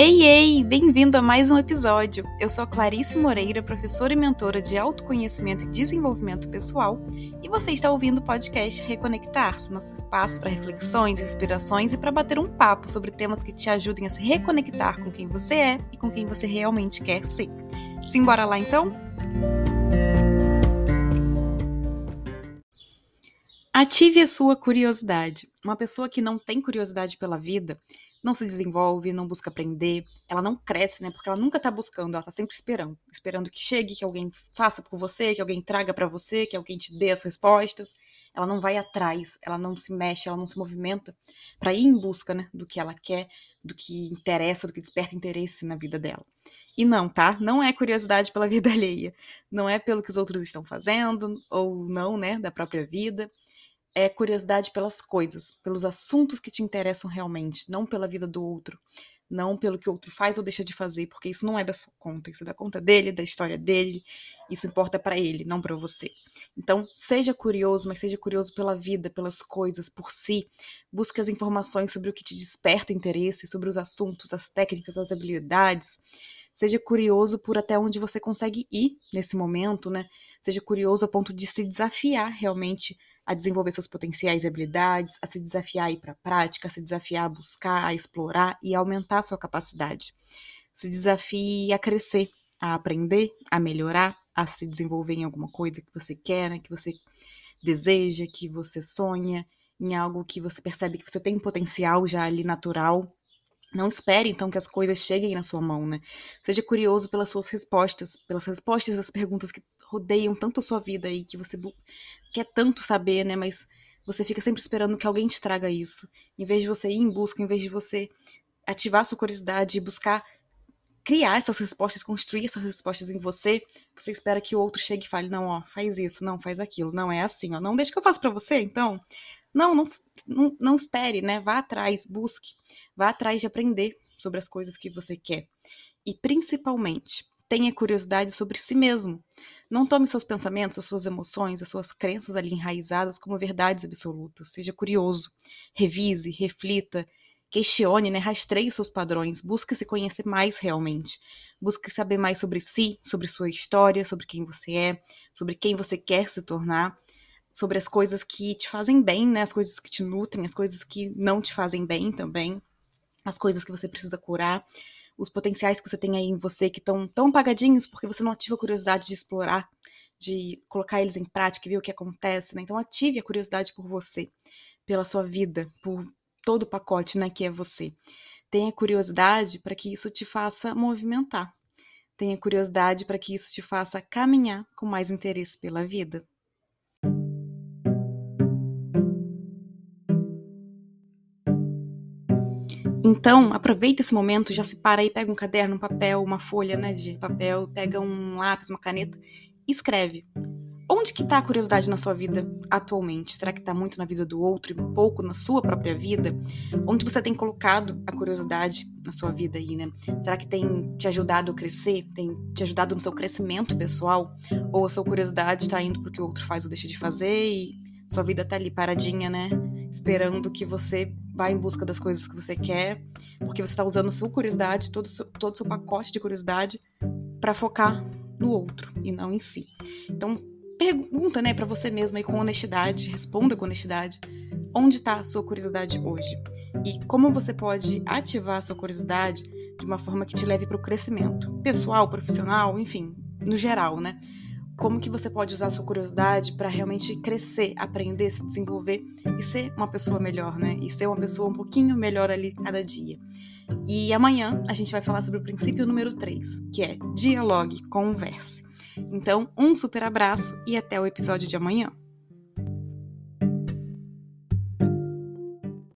Ei, ei! Bem-vindo a mais um episódio. Eu sou Clarice Moreira, professora e mentora de autoconhecimento e desenvolvimento pessoal, e você está ouvindo o podcast Reconectar-se, nosso espaço para reflexões, inspirações e para bater um papo sobre temas que te ajudem a se reconectar com quem você é e com quem você realmente quer ser. Simbora lá então? Ative a sua curiosidade. Uma pessoa que não tem curiosidade pela vida não se desenvolve, não busca aprender, ela não cresce, né? Porque ela nunca tá buscando, ela tá sempre esperando, esperando que chegue, que alguém faça por você, que alguém traga para você, que alguém te dê as respostas. Ela não vai atrás, ela não se mexe, ela não se movimenta para ir em busca, né, do que ela quer, do que interessa, do que desperta interesse na vida dela. E não, tá? Não é curiosidade pela vida alheia, não é pelo que os outros estão fazendo ou não, né, da própria vida é curiosidade pelas coisas, pelos assuntos que te interessam realmente, não pela vida do outro, não pelo que o outro faz ou deixa de fazer, porque isso não é da sua conta, isso é da conta dele, da história dele, isso importa para ele, não para você. Então, seja curioso, mas seja curioso pela vida, pelas coisas, por si. Busque as informações sobre o que te desperta interesse, sobre os assuntos, as técnicas, as habilidades. Seja curioso por até onde você consegue ir nesse momento, né? Seja curioso a ponto de se desafiar realmente a desenvolver seus potenciais e habilidades, a se desafiar a ir para a prática, a se desafiar a buscar, a explorar e aumentar sua capacidade. Se desafie a crescer, a aprender, a melhorar, a se desenvolver em alguma coisa que você quer, né, que você deseja, que você sonha, em algo que você percebe que você tem potencial já ali natural. Não espere então que as coisas cheguem na sua mão, né? Seja curioso pelas suas respostas, pelas respostas às perguntas que rodeiam tanto a sua vida e que você quer tanto saber, né? Mas você fica sempre esperando que alguém te traga isso. Em vez de você ir em busca, em vez de você ativar sua curiosidade e buscar criar essas respostas, construir essas respostas em você, você espera que o outro chegue e fale: não, ó, faz isso, não, faz aquilo, não é assim, ó, não deixa que eu faça para você, então. Não, não, não, não espere, né? Vá atrás, busque, vá atrás de aprender sobre as coisas que você quer. E principalmente, tenha curiosidade sobre si mesmo. Não tome seus pensamentos, as suas emoções, as suas crenças ali enraizadas como verdades absolutas. Seja curioso, revise, reflita, questione, né? rastreie seus padrões, busque se conhecer mais realmente. Busque saber mais sobre si, sobre sua história, sobre quem você é, sobre quem você quer se tornar, sobre as coisas que te fazem bem, né? As coisas que te nutrem, as coisas que não te fazem bem também, as coisas que você precisa curar os potenciais que você tem aí em você que estão tão apagadinhos porque você não ativa a curiosidade de explorar, de colocar eles em prática e ver o que acontece, né? Então ative a curiosidade por você, pela sua vida, por todo o pacote, né, que é você. Tenha curiosidade para que isso te faça movimentar. Tenha curiosidade para que isso te faça caminhar com mais interesse pela vida. Então, aproveita esse momento, já se para aí, pega um caderno, um papel, uma folha né, de papel, pega um lápis, uma caneta e escreve. Onde que está a curiosidade na sua vida atualmente? Será que está muito na vida do outro e pouco na sua própria vida? Onde você tem colocado a curiosidade na sua vida aí, né? Será que tem te ajudado a crescer? Tem te ajudado no seu crescimento pessoal? Ou a sua curiosidade está indo porque o outro faz ou deixa de fazer e sua vida tá ali paradinha, né? Esperando que você vá em busca das coisas que você quer, porque você está usando sua curiosidade, todo seu, todo seu pacote de curiosidade, para focar no outro e não em si. Então, pergunta, né, para você mesma aí com honestidade, responda com honestidade, onde está a sua curiosidade hoje? E como você pode ativar a sua curiosidade de uma forma que te leve para o crescimento pessoal, profissional, enfim, no geral, né? Como que você pode usar a sua curiosidade para realmente crescer, aprender, se desenvolver e ser uma pessoa melhor, né? E ser uma pessoa um pouquinho melhor ali cada dia. E amanhã a gente vai falar sobre o princípio número 3, que é dialogue, converse. Então, um super abraço e até o episódio de amanhã.